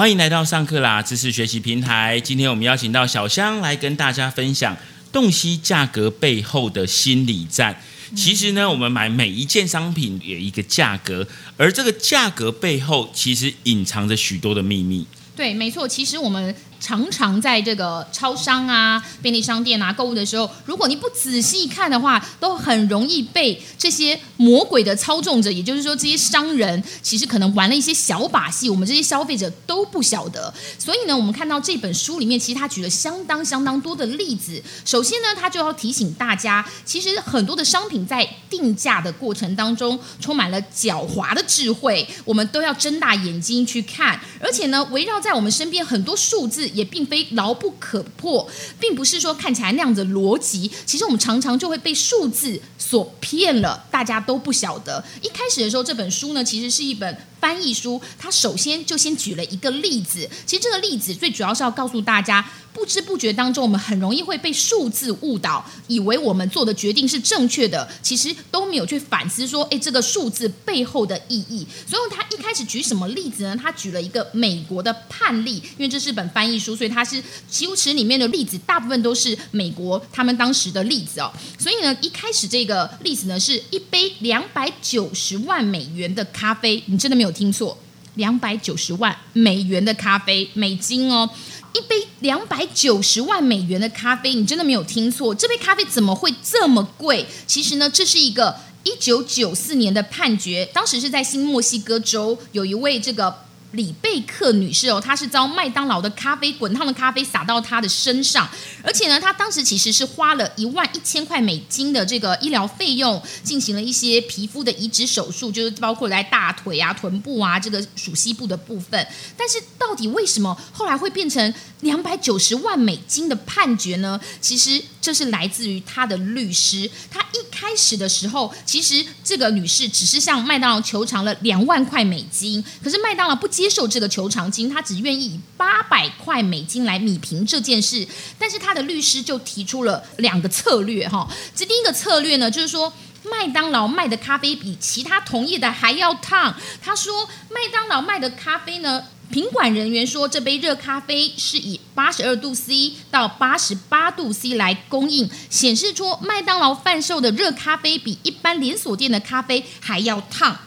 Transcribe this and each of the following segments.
欢迎来到上课啦知识学习平台。今天我们邀请到小香来跟大家分享洞悉价格背后的心理战。其实呢，我们买每一件商品有一个价格，而这个价格背后其实隐藏着许多的秘密。对，没错。其实我们常常在这个超商啊、便利商店啊购物的时候，如果你不仔细看的话，都很容易被这些魔鬼的操纵者，也就是说这些商人，其实可能玩了一些小把戏，我们这些消费者都不晓得。所以呢，我们看到这本书里面，其实他举了相当相当多的例子。首先呢，他就要提醒大家，其实很多的商品在定价的过程当中，充满了狡猾的智慧，我们都要睁大眼睛去看。而且呢，围绕在我们身边很多数字，也并非牢不可破，并不是说看起来那样子逻辑。其实我们常常就会被数字所骗了，大家都不晓得。一开始的时候，这本书呢，其实是一本。翻译书，他首先就先举了一个例子。其实这个例子最主要是要告诉大家，不知不觉当中，我们很容易会被数字误导，以为我们做的决定是正确的，其实都没有去反思说，哎，这个数字背后的意义。所以他一开始举什么例子呢？他举了一个美国的判例，因为这是本翻译书，所以它是修辞里面的例子大部分都是美国他们当时的例子哦。所以呢，一开始这个例子呢，是一杯两百九十万美元的咖啡，你真的没有。听错，两百九十万美元的咖啡，美金哦，一杯两百九十万美元的咖啡，你真的没有听错，这杯咖啡怎么会这么贵？其实呢，这是一个一九九四年的判决，当时是在新墨西哥州，有一位这个。李贝克女士哦，她是遭麦当劳的咖啡滚烫的咖啡洒到她的身上，而且呢，她当时其实是花了一万一千块美金的这个医疗费用，进行了一些皮肤的移植手术，就是包括在大腿啊、臀部啊这个属膝部的部分。但是到底为什么后来会变成两百九十万美金的判决呢？其实这是来自于她的律师。她一开始的时候，其实这个女士只是向麦当劳求偿了两万块美金，可是麦当劳不。接受这个求偿金，他只愿意以八百块美金来米平这件事。但是他的律师就提出了两个策略，哈。这第一个策略呢，就是说麦当劳卖的咖啡比其他同业的还要烫。他说麦当劳卖的咖啡呢，品管人员说这杯热咖啡是以八十二度 C 到八十八度 C 来供应，显示出麦当劳贩售的热咖啡比一般连锁店的咖啡还要烫。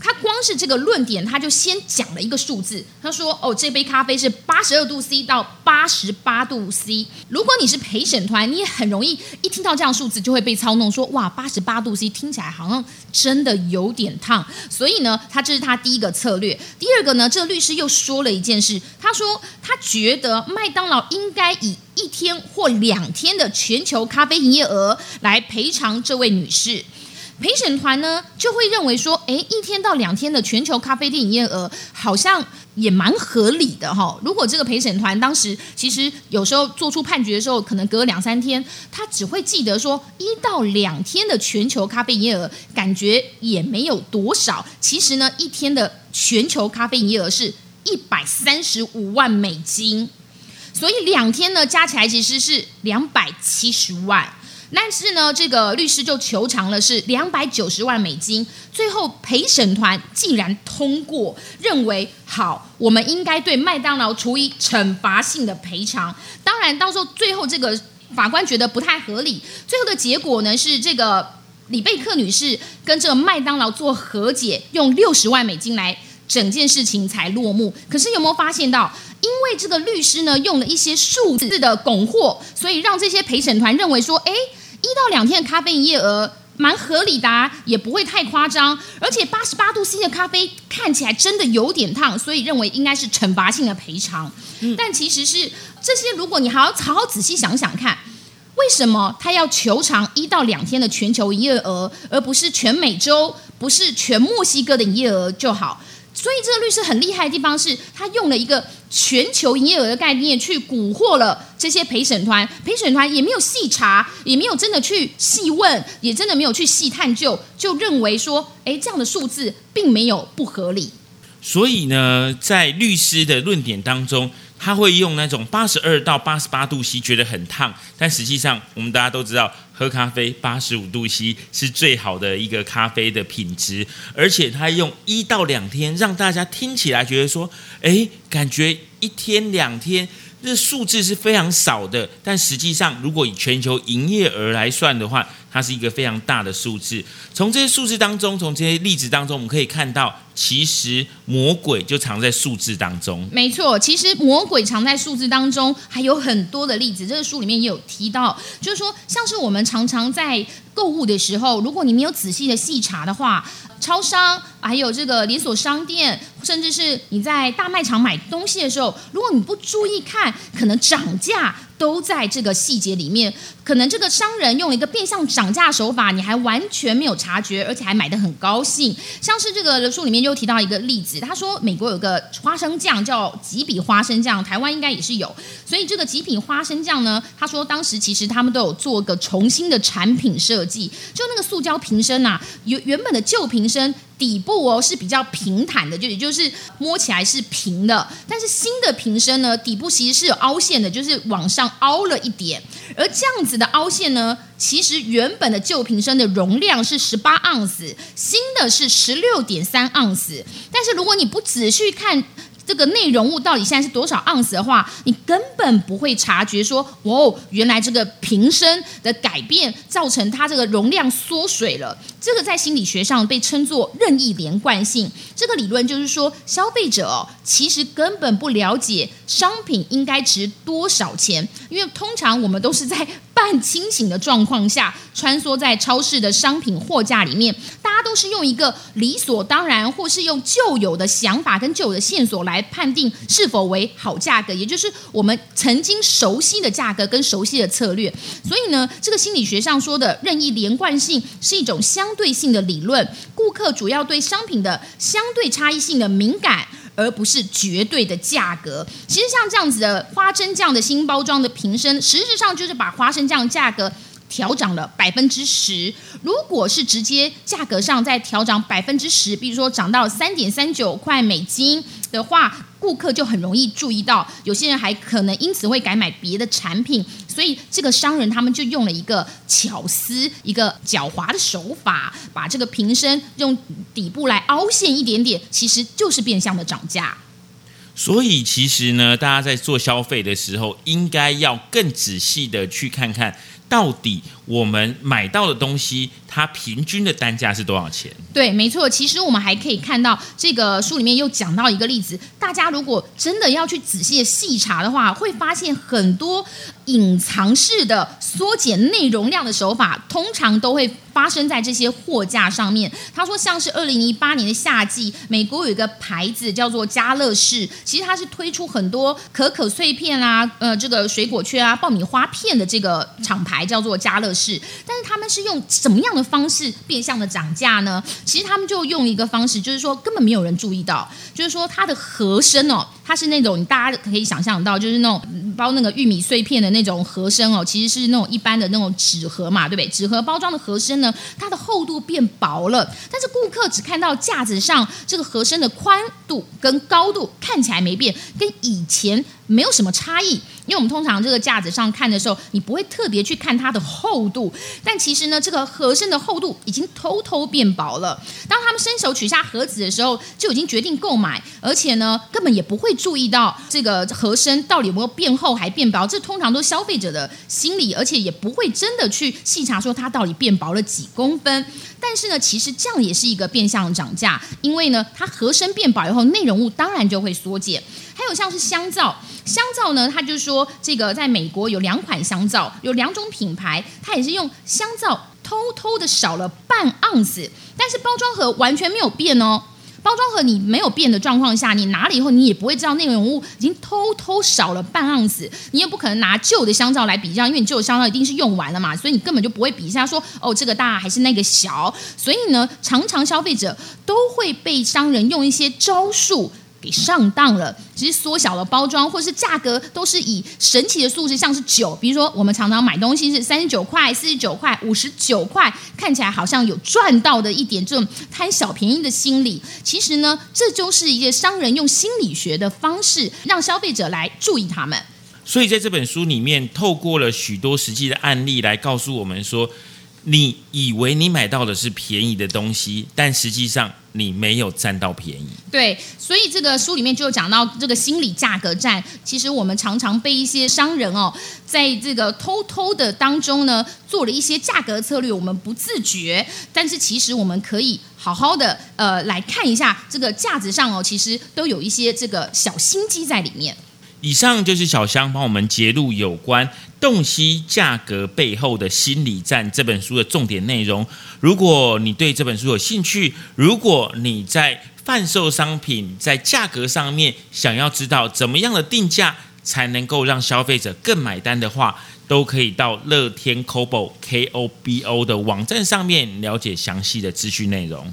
他光是这个论点，他就先讲了一个数字。他说：“哦，这杯咖啡是八十二度 C 到八十八度 C。如果你是陪审团，你也很容易一听到这样数字就会被操弄，说哇，八十八度 C 听起来好像真的有点烫。所以呢，他这是他第一个策略。第二个呢，这个律师又说了一件事，他说他觉得麦当劳应该以一天或两天的全球咖啡营业额来赔偿这位女士。”陪审团呢就会认为说，哎，一天到两天的全球咖啡店营业额好像也蛮合理的哈。如果这个陪审团当时其实有时候做出判决的时候，可能隔两三天，他只会记得说一到两天的全球咖啡营业额，感觉也没有多少。其实呢，一天的全球咖啡营业额是一百三十五万美金，所以两天呢加起来其实是两百七十万。但是呢，这个律师就求偿了是两百九十万美金。最后陪审团竟然通过，认为好，我们应该对麦当劳处以惩罚性的赔偿。当然，到时候最后这个法官觉得不太合理。最后的结果呢，是这个李贝克女士跟这个麦当劳做和解，用六十万美金来整件事情才落幕。可是有没有发现到？因为这个律师呢用了一些数字的拱货，所以让这些陪审团认为说，哎，一到两天的咖啡营业额蛮合理的，也不会太夸张，而且八十八度 C 的咖啡看起来真的有点烫，所以认为应该是惩罚性的赔偿。嗯但其实是这些，如果你好好好好仔细想想看，为什么他要求偿一到两天的全球营业额，而不是全美洲，不是全墨西哥的营业额就好？所以这个律师很厉害的地方是他用了一个全球营业额的概念去蛊惑了这些陪审团，陪审团也没有细查，也没有真的去细问，也真的没有去细探究，就认为说，哎，这样的数字并没有不合理。所以呢，在律师的论点当中，他会用那种八十二到八十八度 C，觉得很烫，但实际上我们大家都知道，喝咖啡八十五度 C 是最好的一个咖啡的品质，而且他用一到两天，让大家听起来觉得说，哎，感觉一天两天。这数字是非常少的，但实际上，如果以全球营业额来算的话，它是一个非常大的数字。从这些数字当中，从这些例子当中，我们可以看到，其实魔鬼就藏在数字当中。没错，其实魔鬼藏在数字当中，还有很多的例子。这个书里面也有提到，就是说，像是我们常常在购物的时候，如果你没有仔细的细查的话。超商还有这个连锁商店，甚至是你在大卖场买东西的时候，如果你不注意看，可能涨价。都在这个细节里面，可能这个商人用一个变相涨价手法，你还完全没有察觉，而且还买的很高兴。像是这个书里面又提到一个例子，他说美国有个花生酱叫极品花生酱，台湾应该也是有。所以这个极品花生酱呢，他说当时其实他们都有做个重新的产品设计，就那个塑胶瓶身啊，原原本的旧瓶身。底部哦是比较平坦的，就也就是摸起来是平的，但是新的瓶身呢，底部其实是有凹陷的，就是往上凹了一点。而这样子的凹陷呢，其实原本的旧瓶身的容量是十八盎司，新的是十六点三盎司。但是如果你不仔细看，这个内容物到底现在是多少盎司的话，你根本不会察觉说，哦，原来这个瓶身的改变造成它这个容量缩水了。这个在心理学上被称作任意连贯性。这个理论就是说，消费者哦，其实根本不了解商品应该值多少钱，因为通常我们都是在。半清醒的状况下，穿梭在超市的商品货架里面，大家都是用一个理所当然，或是用旧有的想法跟旧有的线索来判定是否为好价格，也就是我们曾经熟悉的价格跟熟悉的策略。所以呢，这个心理学上说的任意连贯性是一种相对性的理论，顾客主要对商品的相对差异性的敏感。而不是绝对的价格。其实像这样子的花生酱的新包装的瓶身，实质上就是把花生酱价格调涨了百分之十。如果是直接价格上再调涨百分之十，比如说涨到三点三九块美金的话。顾客就很容易注意到，有些人还可能因此会改买别的产品，所以这个商人他们就用了一个巧思、一个狡猾的手法，把这个瓶身用底部来凹陷一点点，其实就是变相的涨价。所以其实呢，大家在做消费的时候，应该要更仔细的去看看。到底我们买到的东西，它平均的单价是多少钱？对，没错。其实我们还可以看到，这个书里面又讲到一个例子。大家如果真的要去仔细细查的话，会发现很多隐藏式的缩减内容量的手法，通常都会发生在这些货架上面。他说，像是二零一八年的夏季，美国有一个牌子叫做家乐士，其实它是推出很多可可碎片啊，呃，这个水果圈啊，爆米花片的这个厂牌。叫做家乐士，但是他们是用什么样的方式变相的涨价呢？其实他们就用一个方式，就是说根本没有人注意到，就是说它的盒身哦，它是那种大家可以想象到，就是那种包那个玉米碎片的那种盒身哦，其实是那种一般的那种纸盒嘛，对不对？纸盒包装的盒身呢，它的厚度变薄了，但是顾客只看到架子上这个盒身的宽度跟高度看起来没变，跟以前没有什么差异。因为我们通常这个架子上看的时候，你不会特别去看它的厚度，但其实呢，这个盒身的厚度已经偷偷变薄了。当他们伸手取下盒子的时候，就已经决定购买，而且呢，根本也不会注意到这个盒身到底有没有变厚还变薄。这通常都消费者的心理，而且也不会真的去细查说它到底变薄了几公分。但是呢，其实这样也是一个变相涨价，因为呢，它盒身变薄以后，内容物当然就会缩减。还有像是香皂，香皂呢，它就是说这个在美国有两款香皂，有两种品牌，它也是用香皂偷偷的少了半盎司，但是包装盒完全没有变哦。包装盒你没有变的状况下，你拿了以后，你也不会知道内容物已经偷偷少了半盎司。你也不可能拿旧的香皂来比较，因为你旧的香皂一定是用完了嘛，所以你根本就不会比一下说哦这个大还是那个小。所以呢，常常消费者都会被商人用一些招数。给上当了，只是缩小了包装，或是价格都是以神奇的数字，像是九，比如说我们常常买东西是三十九块、四十九块、五十九块，看起来好像有赚到的一点这种贪小便宜的心理。其实呢，这就是一个商人用心理学的方式，让消费者来注意他们。所以在这本书里面，透过了许多实际的案例来告诉我们说。你以为你买到的是便宜的东西，但实际上你没有占到便宜。对，所以这个书里面就讲到这个心理价格战。其实我们常常被一些商人哦，在这个偷偷的当中呢，做了一些价格策略，我们不自觉。但是其实我们可以好好的呃来看一下这个架子上哦，其实都有一些这个小心机在里面。以上就是小香帮我们揭露有关洞悉价格背后的心理战这本书的重点内容。如果你对这本书有兴趣，如果你在贩售商品在价格上面想要知道怎么样的定价才能够让消费者更买单的话，都可以到乐天 Kobo K O B O 的网站上面了解详细的资讯内容。